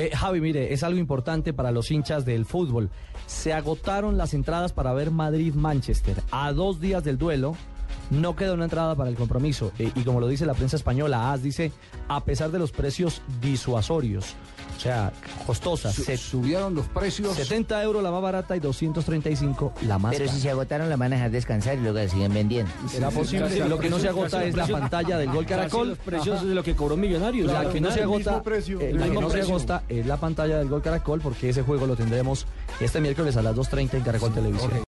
Eh, Javi, mire, es algo importante para los hinchas del fútbol. Se agotaron las entradas para ver Madrid-Manchester. A dos días del duelo, no queda una entrada para el compromiso. Eh, y como lo dice la prensa española, AS dice, a pesar de los precios disuasorios, o sea, costosas. Su- se- subieron los precios. 70 euros la más barata y 235 la más Pero cara. si se agotaron, la van a dejar descansar y luego la siguen vendiendo. ¿Será posible? Lo que no se agota es la pantalla del gol Caracol. Los precios de lo que cobró Millonarios. La Al que no final, se agota, precio, eh, la que no se precio. agota es la pantalla del Gol Caracol porque ese juego lo tendremos este miércoles a las 2.30 en Caracol Televisión.